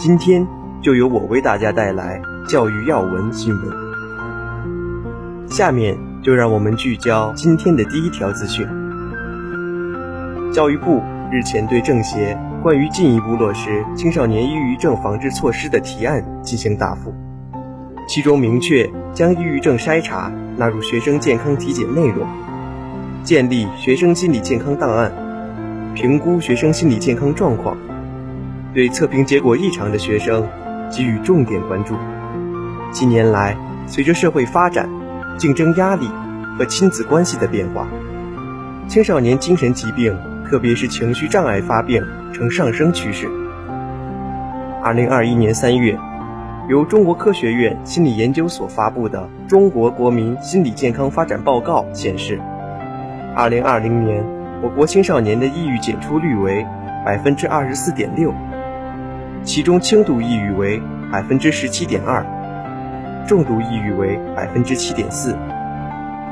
今天就由我为大家带来教育要闻新闻。下面就让我们聚焦今天的第一条资讯。教育部日前对政协关于进一步落实青少年抑郁症防治措施的提案进行答复，其中明确将抑郁症筛查。纳入学生健康体检内容，建立学生心理健康档案，评估学生心理健康状况，对测评结果异常的学生给予重点关注。近年来，随着社会发展、竞争压力和亲子关系的变化，青少年精神疾病，特别是情绪障碍发病呈上升趋势。二零二一年三月。由中国科学院心理研究所发布的《中国国民心理健康发展报告》显示，2020年我国青少年的抑郁检出率为百分之二十四点六，其中轻度抑郁为百分之十七点二，重度抑郁为百分之七点四。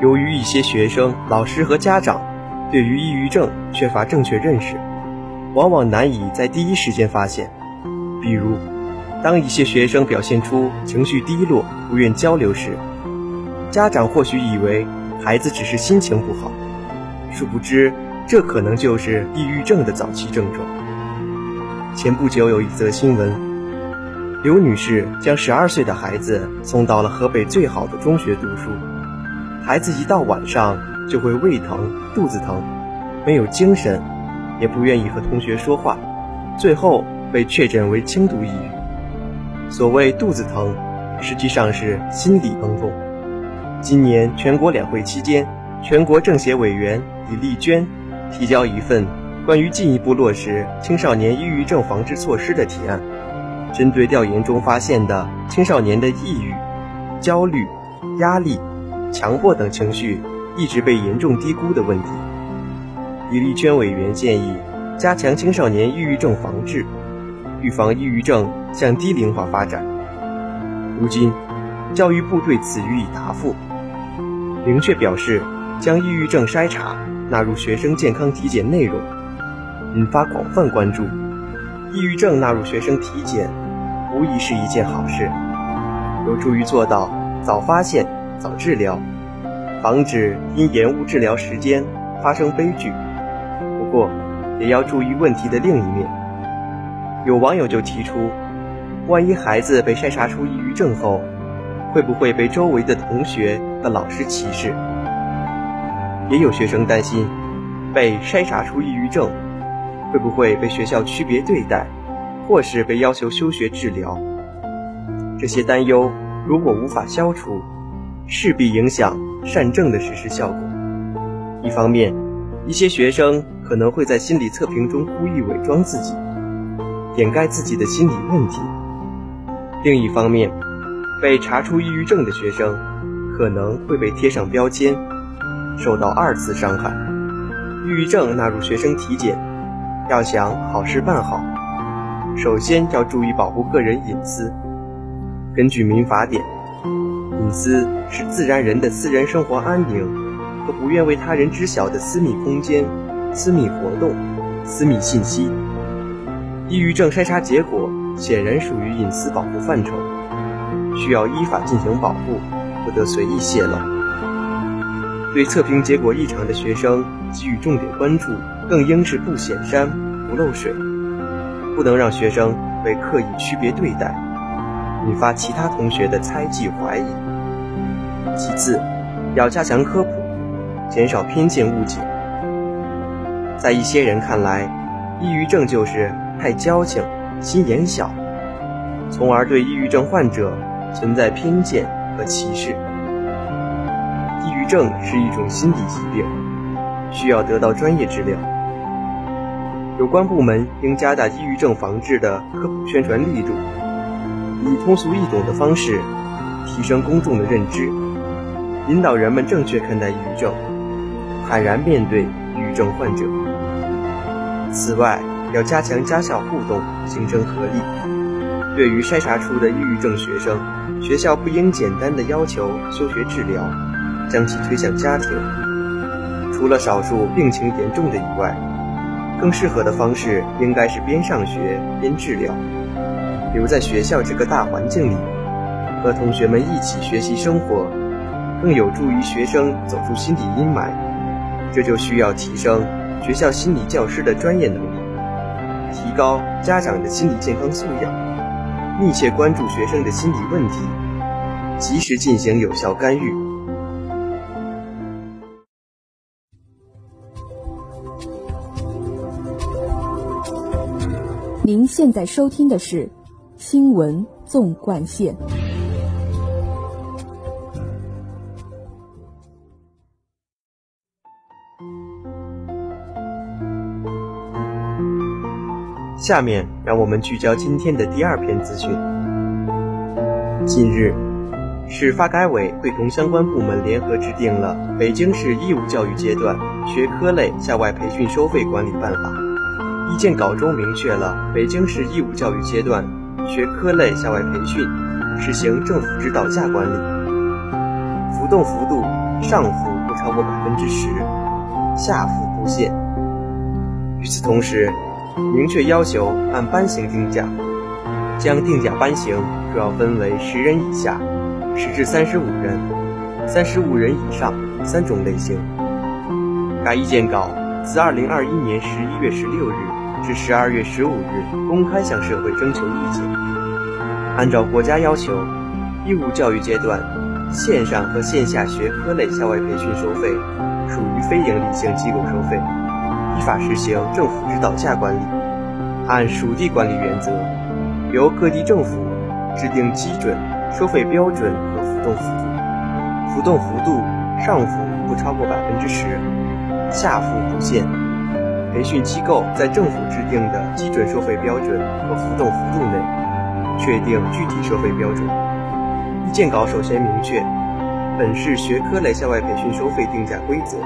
由于一些学生、老师和家长对于抑郁症缺乏正确认识，往往难以在第一时间发现，比如。当一些学生表现出情绪低落、不愿交流时，家长或许以为孩子只是心情不好，殊不知这可能就是抑郁症的早期症状。前不久有一则新闻，刘女士将十二岁的孩子送到了河北最好的中学读书，孩子一到晚上就会胃疼、肚子疼，没有精神，也不愿意和同学说话，最后被确诊为轻度抑郁。所谓肚子疼，实际上是心理疼痛。今年全国两会期间，全国政协委员李丽娟提交一份关于进一步落实青少年抑郁症防治措施的提案，针对调研中发现的青少年的抑郁、焦虑、压力、强迫等情绪一直被严重低估的问题，李丽娟委员建议加强青少年抑郁症防治。预防抑郁症向低龄化发展。如今，教育部对此予以答复，明确表示将抑郁症筛查纳入学生健康体检内容，引发广泛关注。抑郁症纳入学生体检，无疑是一件好事，有助于做到早发现、早治疗，防止因延误治疗时间发生悲剧。不过，也要注意问题的另一面。有网友就提出，万一孩子被筛查出抑郁症后，会不会被周围的同学和老师歧视？也有学生担心，被筛查出抑郁症，会不会被学校区别对待，或是被要求休学治疗？这些担忧如果无法消除，势必影响善政的实施效果。一方面，一些学生可能会在心理测评中故意伪装自己。掩盖自己的心理问题。另一方面，被查出抑郁症的学生可能会被贴上标签，受到二次伤害。抑郁症纳入学生体检，要想好事办好，首先要注意保护个人隐私。根据民法典，隐私是自然人的私人生活安宁和不愿为他人知晓的私密空间、私密活动、私密信息。抑郁症筛查结果显然属于隐私保护范畴，需要依法进行保护，不得随意泄露。对测评结果异常的学生给予重点关注，更应是不显山不漏水，不能让学生被刻意区别对待，引发其他同学的猜忌怀疑。其次，要加强科普，减少偏见误解。在一些人看来，抑郁症就是。太矫情，心眼小，从而对抑郁症患者存在偏见和歧视。抑郁症是一种心理疾病，需要得到专业治疗。有关部门应加大抑郁症防治的科普宣传力度，以通俗易懂的方式提升公众的认知，引导人们正确看待抑郁症，坦然面对抑郁症患者。此外，要加强家校互动，形成合力。对于筛查出的抑郁症学生，学校不应简单的要求休学治疗，将其推向家庭。除了少数病情严重的以外，更适合的方式应该是边上学边治疗。留在学校这个大环境里，和同学们一起学习生活，更有助于学生走出心理阴霾。这就需要提升学校心理教师的专业能力，提高家长的心理健康素养，密切关注学生的心理问题，及时进行有效干预。您现在收听的是《新闻纵贯线》。下面让我们聚焦今天的第二篇资讯。近日，市发改委会同相关部门联合制定了《北京市义务教育阶段学科类校外培训收费管理办法》。意见稿中明确了北京市义务教育阶段学科类校外培训实行政府指导价管理，浮动幅度上浮不超过百分之十，下浮不限。与此同时，明确要求按班型定价，将定价班型主要分为十人以下、十至三十五人、三十五人以上三种类型。该意见稿自二零二一年十一月十六日至十二月十五日公开向社会征求意见。按照国家要求，义务教育阶段线上和线下学科类校外培训收费属于非营利性机构收费。依法实行政府指导价管理，按属地管理原则，由各地政府制定基准收费标准和浮动幅度，浮动幅度上浮不超过百分之十，下浮不限。培训机构在政府制定的基准收费标准和浮动幅度内，确定具体收费标准。意见稿首先明确，本市学科类校外培训收费定价规则。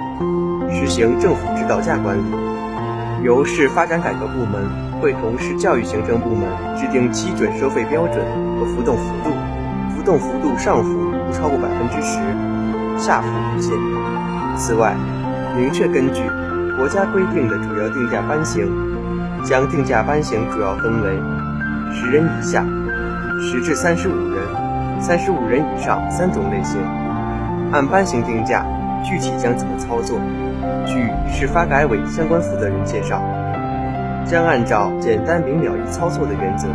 实行政府指导价管理，由市发展改革部门会同市教育行政部门制定基准收费标准和浮动幅度，浮动幅度上浮不超过百分之十，下浮不限。此外，明确根据国家规定的主要定价班型，将定价班型主要分为十人以下、十至三十五人、三十五人以上三种类型，按班型定价，具体将怎么操作？据市发改委相关负责人介绍，将按照简单明了易操作的原则，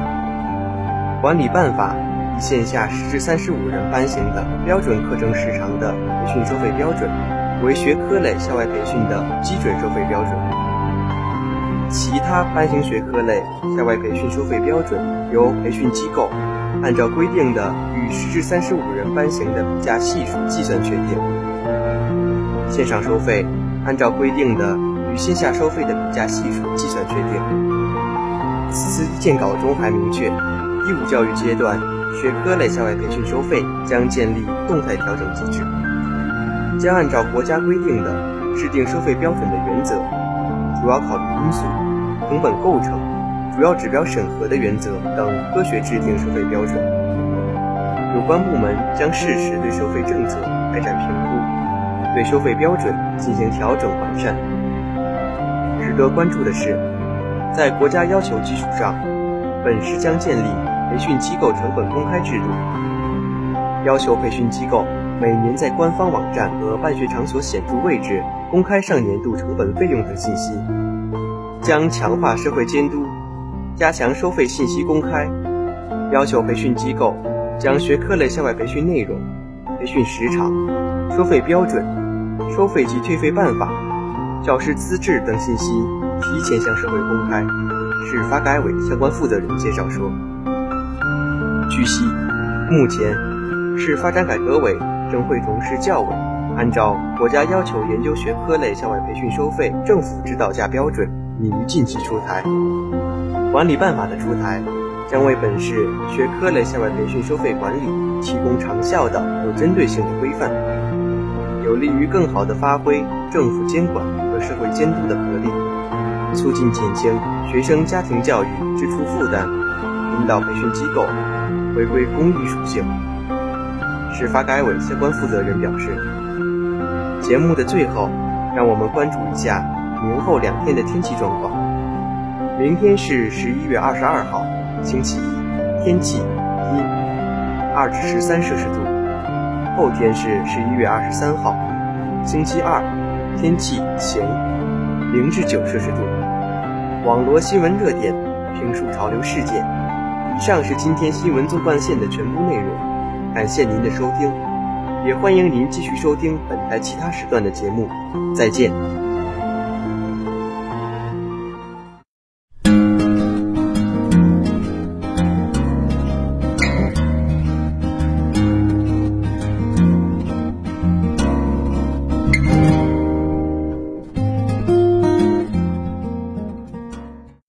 管理办法以线下十至三十五人班型的标准课程时长的培训收费标准为学科类校外培训的基准收费标准，其他班型学科类校外培训收费标准由培训机构按照规定的与十至三十五人班型的比价系数计算确定，线上收费。按照规定的与线下收费的比价系数计算确定。此次意见稿中还明确，义务教育阶段学科类校外培训收费将建立动态调整机制，将按照国家规定的制定收费标准的原则、主要考虑因素、成本构成、主要指标审核的原则等科学制定收费标准。有关部门将适时对收费政策开展评估。对收费标准进行调整完善。值得关注的是，在国家要求基础上，本市将建立培训机构成本公开制度，要求培训机构每年在官方网站和办学场所显著位置公开上年度成本费用等信息，将强化社会监督，加强收费信息公开，要求培训机构将学科类校外培训内容、培训时长、收费标准。收费及退费办法、教师资质等信息提前向社会公开。市发改委相关负责人介绍说，据悉，目前市发展改革委正会同市教委，按照国家要求研究学科类校外培训收费政府指导价标准，拟于近期出台。管理办法的出台，将为本市学科类校外培训收费管理提供长效的、有针对性的规范，有利于更好地发挥政府监管和社会监督的合力，促进减轻学生家庭教育支出负担，引导培训机构回归公益属性。市发改委相关负责人表示，节目的最后，让我们关注一下明后两天的天气状况。明天是十一月二十二号，星期一，天气阴，二至十三摄氏度；后天是十一月二十三号，星期二，天气晴，零至九摄氏度。网罗新闻热点，评述潮流事件。以上是今天新闻纵贯线的全部内容。感谢您的收听，也欢迎您继续收听本台其他时段的节目。再见。